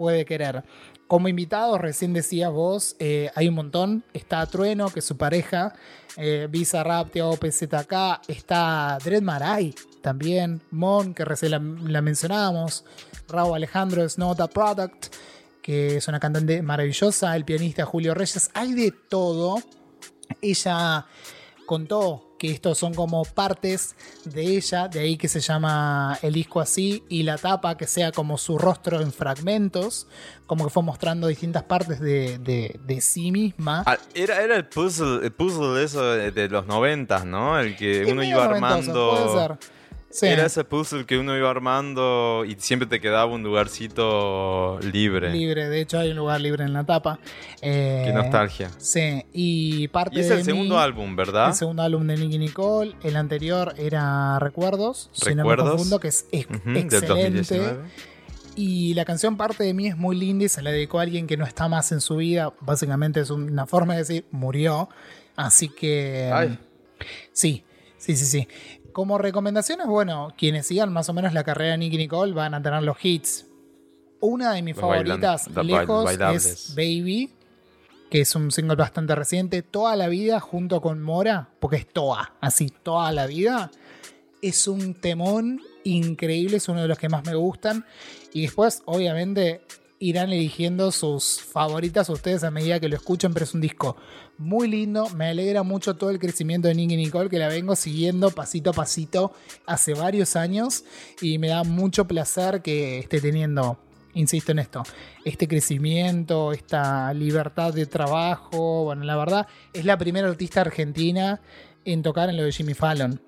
puede querer. Como invitados, recién decías vos, eh, hay un montón. Está Trueno, que es su pareja. Eh, Visa Rap, Tiago PZK. Está Dread Marai también. Mon, que recién la, mencionábamos. Raúl Alejandro, es Product, que es una cantante maravillosa. El pianista Julio Reyes. Hay de todo. Ella contó que estos son como partes de ella, de ahí que se llama el disco así, y la tapa que sea como su rostro en fragmentos, como que fue mostrando distintas partes de, de- de sí misma. Ah, Era, era el puzzle, el puzzle eso de, de los noventas, ¿no? El que uno iba armando. Puede ser. Sí. Era ese puzzle que uno iba armando y siempre te quedaba un lugarcito libre. Libre, de hecho hay un lugar libre en la tapa. Eh, Qué nostalgia. Sí, y parte Y es de el segundo mí- álbum, ¿verdad? El segundo álbum de Nicky Nicole. El anterior era Recuerdos, si no me Recuerdos. confundo, que es ex- del excelente. 2019. Y la canción Parte de mí es muy linda y se la dedicó a alguien que no está más en su vida. Básicamente es una forma de decir murió. Así que. Ay. Sí, sí, sí, sí. Como recomendaciones, bueno, quienes sigan más o menos la carrera de Nicky Nicole van a tener los hits. Una de mis Los favoritas, lejos, bailables. es Baby, que es un single bastante reciente. Toda la vida, junto con Mora, porque es Toa, así, toda la vida. Es un temón increíble, es uno de los que más me gustan. Y después, obviamente, irán eligiendo sus favoritas ustedes a medida que lo escuchen, pero es un disco muy lindo. Me alegra mucho todo el crecimiento de Nicky Nicole, que la vengo siguiendo pasito a pasito hace varios años. Y me da mucho placer que esté teniendo, insisto en esto, este crecimiento, esta libertad de trabajo. Bueno, la verdad, es la primera artista argentina en tocar en lo de Jimmy Fallon.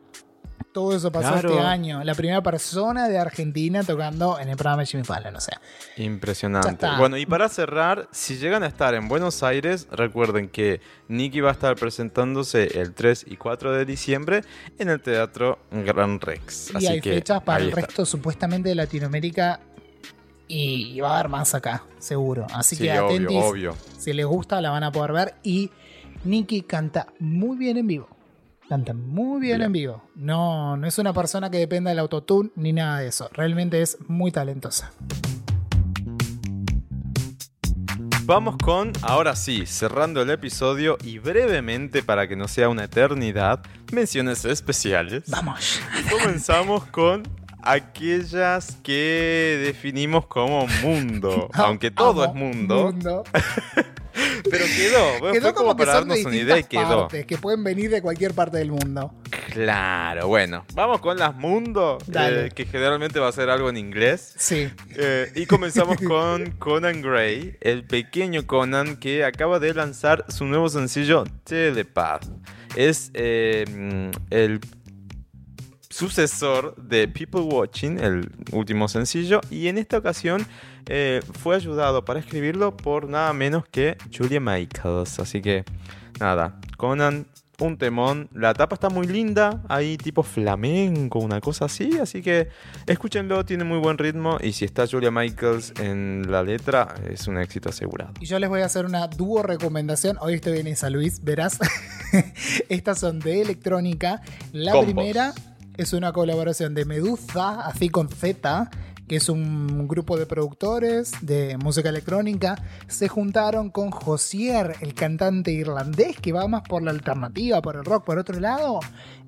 Todo eso pasó Claro. este año. La primera persona de Argentina tocando en el programa de Jimmy Fallon. O sea, Impresionante. Bueno, y para cerrar, si llegan a estar en Buenos Aires, recuerden que Nicky va a estar presentándose el 3 y 4 de diciembre en el Teatro Gran Rex. y Así hay que fechas para el está. resto, supuestamente, de Latinoamérica. Y, y va a haber más acá, seguro. Así Sí, que atentis. obvio, obvio. Si les gusta, la van a poder ver. Y Nicky canta muy bien en vivo. Canta muy bien, Bien. en vivo. No, no es una persona que dependa del autotune ni nada de eso. Realmente es muy talentosa. Vamos con, ahora sí, cerrando el episodio y brevemente para que no sea una eternidad, menciones especiales. Vamos. Comenzamos con aquellas que definimos como mundo, aunque todo Amo es mundo, mundo. pero quedó, bueno, Quedó fue como como para darnos una idea y quedó. partes, que pueden venir de cualquier parte del mundo. Claro, bueno, vamos con las mundo, eh, que generalmente va a ser algo en inglés. Sí. Eh, y comenzamos con Conan Gray, el pequeño Conan que acaba de lanzar su nuevo sencillo Telepath. Es eh, mm, el sucesor de People Watching, el último sencillo, y en esta ocasión eh, fue ayudado para escribirlo por nada menos que Julia Michaels. Así que nada, Conan, un temón. La tapa está muy linda, hay tipo flamenco, una cosa así, así que escúchenlo, tiene muy buen ritmo y si está Julia Michaels en la letra, es un éxito asegurado. Y yo les voy a hacer una dúo recomendación. Hoy estoy en esa, Luis, verás. Estas son de electrónica. La Combos. primera es una colaboración de Medusa, así con Z, que es un grupo de productores de música electrónica. Se juntaron con Josier, el cantante irlandés, que va más por la alternativa, por el rock, por otro lado.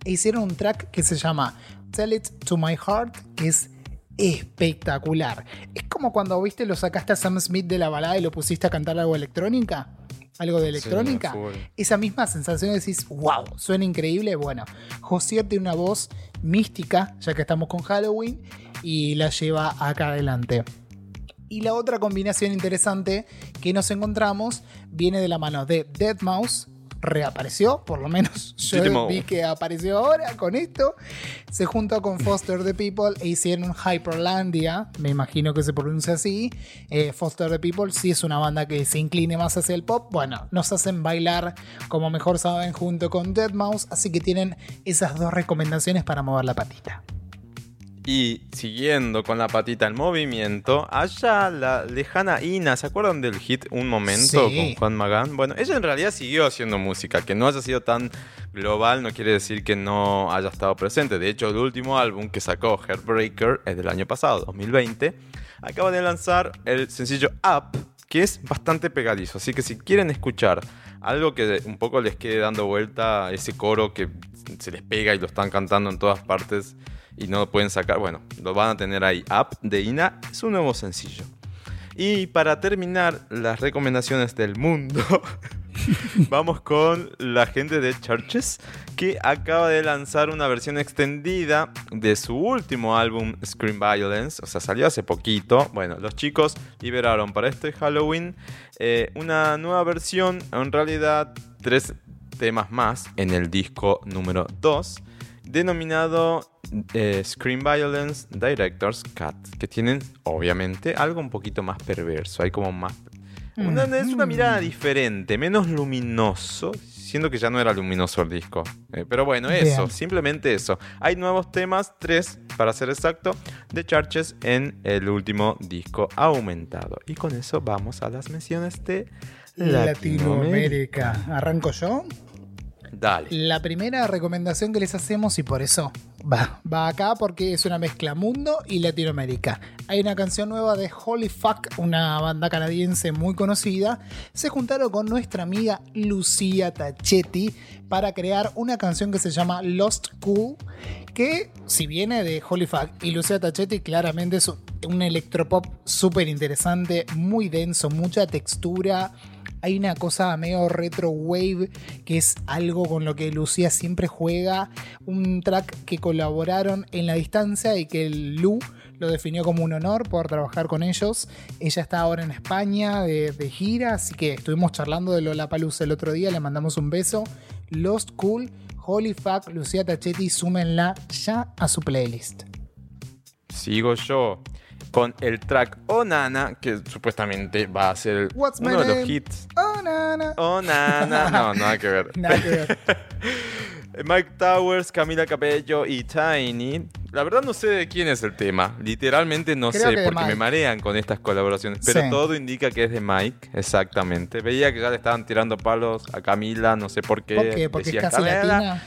E hicieron un track que se llama Tell It to My Heart, que es espectacular. Es como cuando viste lo sacaste a Sam Smith de la balada y lo pusiste a cantar algo electrónica. Algo de electrónica. Esa misma sensación de decís, wow, suena increíble. Bueno, Josier tiene una voz mística, ya que estamos con Halloween, y la lleva acá adelante. Y la otra combinación interesante que nos encontramos viene de la mano de Deadmau5. Reapareció, por lo menos yo Deadmau5. vi que apareció ahora con esto. Se juntó con Foster the People e hicieron Hyperlandia, me imagino que se pronuncia así. Eh, Foster the People sí es una banda que se incline más hacia el pop. Bueno, nos hacen bailar como mejor saben junto con Deadmau5, así que tienen esas dos recomendaciones para mover la patita. Y siguiendo con la patita en movimiento, allá la lejana Ina, ¿se acuerdan del hit Un Momento Sí. con Juan Magán? Bueno, ella en realidad siguió haciendo música, que no haya sido tan global no quiere decir que no haya estado presente. De hecho, el último álbum que sacó, Heartbreaker, es del año pasado, 2020, acaba de lanzar el sencillo Up, que es bastante pegadizo. Así que si quieren escuchar algo que un poco les quede dando vuelta, ese coro que se les pega y lo están cantando en todas partes y no lo pueden sacar, bueno, lo van a tener ahí. Up de Ina es un nuevo sencillo. Y para terminar las recomendaciones del mundo, vamos con la gente de Churches, que acaba de lanzar una versión extendida de su último álbum Scream Violence, o sea, salió hace poquito. Bueno, los chicos liberaron para este Halloween eh, una nueva versión, en realidad tres temas más en el disco número 2, denominado eh, Screen Violence Director's Cut, que tienen obviamente algo un poquito más perverso, hay como más... Una, es una mirada diferente, menos luminoso, siendo que ya no era luminoso el disco. Eh, pero bueno, eso, Bien. simplemente eso. Hay nuevos temas, tres para ser exacto, de Churches en el último disco aumentado. Y con eso vamos a las menciones de Latinoamérica. Latinoamérica. ¿Arranco yo? La primera recomendación que les hacemos, y por eso va, va acá, porque es una mezcla mundo y Latinoamérica. Hay una canción nueva de Holy Fuck, una banda canadiense muy conocida. Se juntaron con nuestra amiga Lucía Tachetti para crear una canción que se llama Lost Cool, que si viene de Holy Fuck y Lucía Tachetti, claramente es un electropop súper interesante, muy denso, mucha textura hay una cosa medio retro wave que es algo con lo que Lucía siempre juega. Un track que colaboraron en la distancia y que Lu lo definió como un honor poder trabajar con ellos. Ella está ahora en España de, gira, así que estuvimos charlando de Lollapalooza el otro día. Le mandamos un beso. Lost Cool, Holy Fuck, Lucía Tachetti, súmenla ya a su playlist. Sigo yo con el track Onana, que supuestamente va a ser What's uno de los hits. Oh, na, na. Onana, no, nada que ver. Nada que ver. Mike Towers, Camila Cabello y Tiny. La verdad no sé de quién es el tema. Literalmente no Creo sé porque me marean con estas colaboraciones. Pero Sí. todo indica que es de Mike, exactamente. Veía que ya le estaban tirando palos a Camila, no sé por qué. ¿Por qué? Porque es Decían, casi "Camila". latina.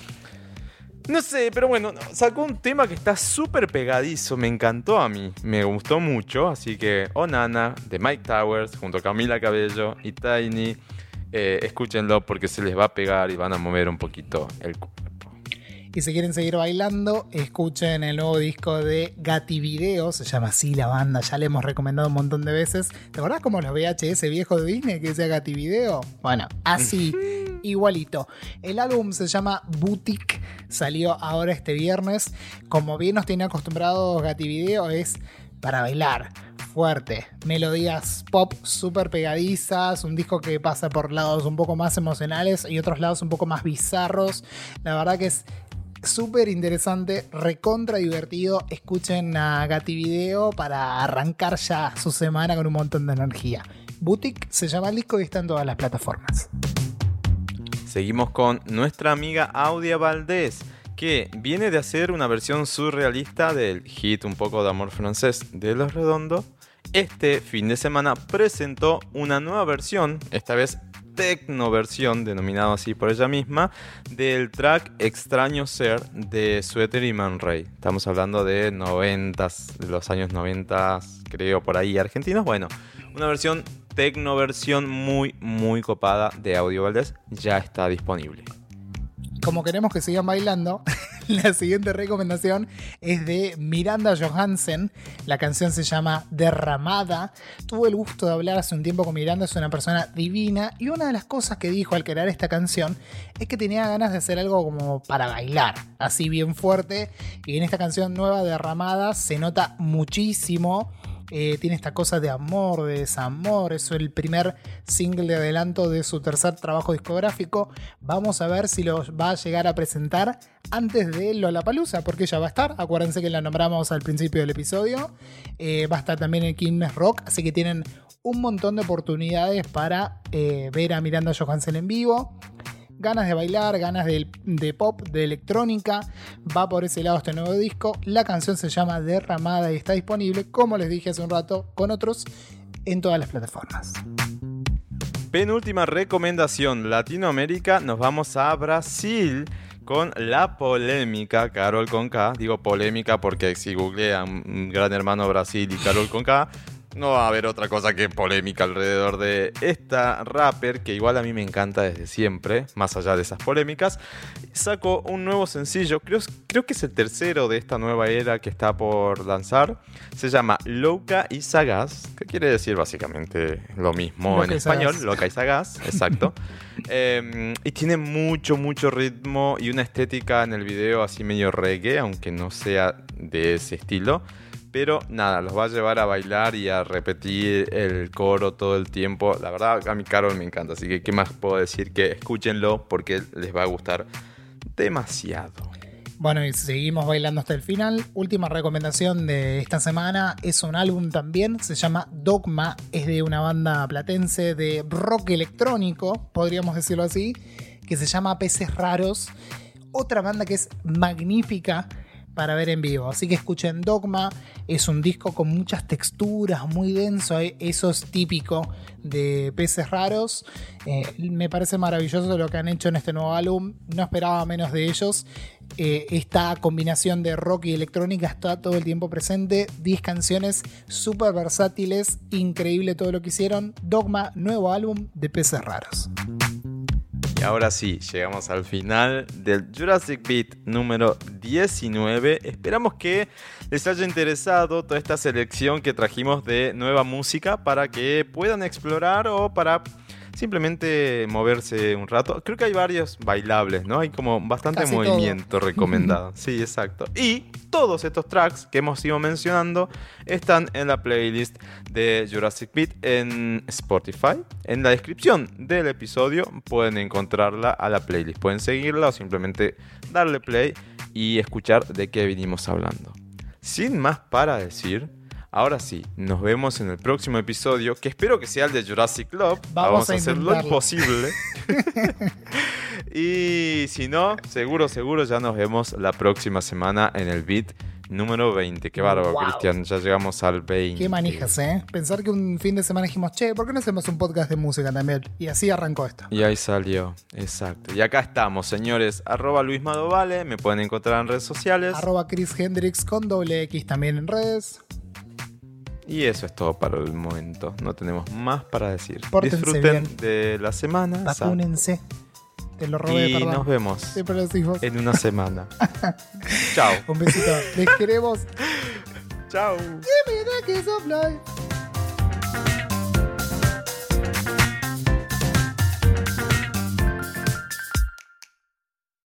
No sé, pero bueno, no, sacó un tema que está súper pegadizo, me encantó a mí, me gustó mucho, así que Onana de Mike Towers junto a Camila Cabello y Tiny, eh, escúchenlo porque se les va a pegar y van a mover un poquito el cuerpo. Y si quieren seguir bailando, escuchen el nuevo disco de Gati Video, se llama así la banda, ya le hemos recomendado un montón de veces. ¿Te acordás como los VHS viejos de Disney que decía Gati Video? Bueno, así, igualito. El álbum se llama Boutique, salió ahora este viernes. Como bien nos tiene acostumbrados Gati Video, es para bailar. Fuerte, melodías pop súper pegadizas, un disco que pasa por lados un poco más emocionales y otros lados un poco más bizarros. La verdad que es súper interesante, recontra divertido. Escuchen a Gati Video para arrancar ya su semana con un montón de energía. Boutique se llama el disco y está en todas las plataformas. Seguimos con nuestra amiga Audia Valdés, que viene de hacer una versión surrealista del hit Un poco de amor francés de Los Redondos. Este fin de semana presentó una nueva versión, esta vez tecno versión, denominado así por ella misma, del track Extraño Ser de Suéter y Man Ray. Estamos hablando de 90, de los años 90, creo, por ahí, argentinos. Bueno, una versión tecno versión muy, muy copada de Audio Valdés ya está disponible. Como queremos que sigan bailando, la siguiente recomendación es de Miranda Johansen. La canción se llama Derramada. Tuve el gusto de hablar hace un tiempo con Miranda, es una persona divina. Y una de las cosas que dijo al crear esta canción es que tenía ganas de hacer algo como para bailar, así bien fuerte. Y en esta canción nueva, Derramada, se nota muchísimo. Eh, tiene esta cosa de amor, de desamor. Es el primer single de adelanto de su tercer trabajo discográfico. Vamos a ver si lo va a llegar a presentar antes de Lollapalooza, porque ella va a estar. Acuérdense que la nombramos al principio del episodio. Eh, va a estar también en Quilmes Rock, así que tienen un montón de oportunidades para eh, ver a Miranda Johansen en vivo ganas de bailar, ganas de, pop, de electrónica. Va por ese lado este nuevo disco. La canción se llama Derramada y está disponible, como les dije hace un rato, con otros en todas las plataformas. Penúltima recomendación, Latinoamérica, nos vamos a Brasil con la polémica Carol con K. Digo polémica porque si googlean Gran Hermano Brasil y Carol con K, no va a haber otra cosa que polémica alrededor de esta rapper que igual a mí me encanta desde siempre, más allá de esas polémicas. Sacó un nuevo sencillo, creo, creo que es el tercero de esta nueva era que está por lanzar. Se llama Loca y Sagaz, que quiere decir básicamente lo mismo Loca en español, sagaz. Loca y Sagaz, exacto. Eh, y tiene mucho, mucho ritmo y una estética en el video así medio reggae, aunque no sea de ese estilo. Pero nada, los va a llevar a bailar y a repetir el coro todo el tiempo. La verdad, a mi Carol me encanta. Así que, ¿qué más puedo decir? Que escúchenlo porque les va a gustar demasiado. Bueno, y seguimos bailando hasta el final. Última recomendación de esta semana es un álbum también, se llama Dogma, es de una banda platense de rock electrónico, podríamos decirlo así, que se llama Peces Raros. Otra banda que es magnífica para ver en vivo. Así que escuchen Dogma, es un disco con muchas texturas, muy denso, eh, eso es típico de peces raros. Eh, me parece maravilloso lo que han hecho en este nuevo álbum, no esperaba menos de ellos. Eh, esta combinación de rock y electrónica está todo el tiempo presente, 10 canciones súper versátiles, increíble todo lo que hicieron. Dogma, nuevo álbum de peces raros. Y ahora sí, llegamos al final del Jurassic Beat número 19. Esperamos que les haya interesado toda esta selección que trajimos de nueva música para que puedan explorar o para simplemente moverse un rato. Creo que hay varios bailables, ¿no? Hay como bastante Casi movimiento recomendado. sí, exacto. Y todos estos tracks que hemos ido mencionando están en la playlist de Jurassic Beat en Spotify. En la descripción del episodio pueden encontrarla a la playlist. Pueden seguirla o simplemente darle play y escuchar de qué vinimos hablando. Sin más para decir, Ahora sí, nos vemos en el próximo episodio, que espero que sea el de Jurassic Club. Vamos a hacer lo imposible. y si no, seguro, seguro ya nos vemos la próxima semana en el beat número 20. Qué bárbaro, Wow. Cristian. Ya llegamos al 20. Qué manijas, ¿eh? Pensar que un fin de semana dijimos, che, ¿por qué no hacemos un podcast de música también? Y así arrancó esto. Y ahí salió, exacto. Y acá estamos, señores. Arroba Luis Madovale, me pueden encontrar en redes sociales. Arroba Chris Hendrix con doble X también en redes. Y eso es todo para el momento. No tenemos más para decir. Pórtense Disfruten bien. de la semana. Vacúnense. Te lo robé, Y perdón. nos vemos en una semana. Chao. Un besito. Les queremos. Chao. Give me the kiss of life.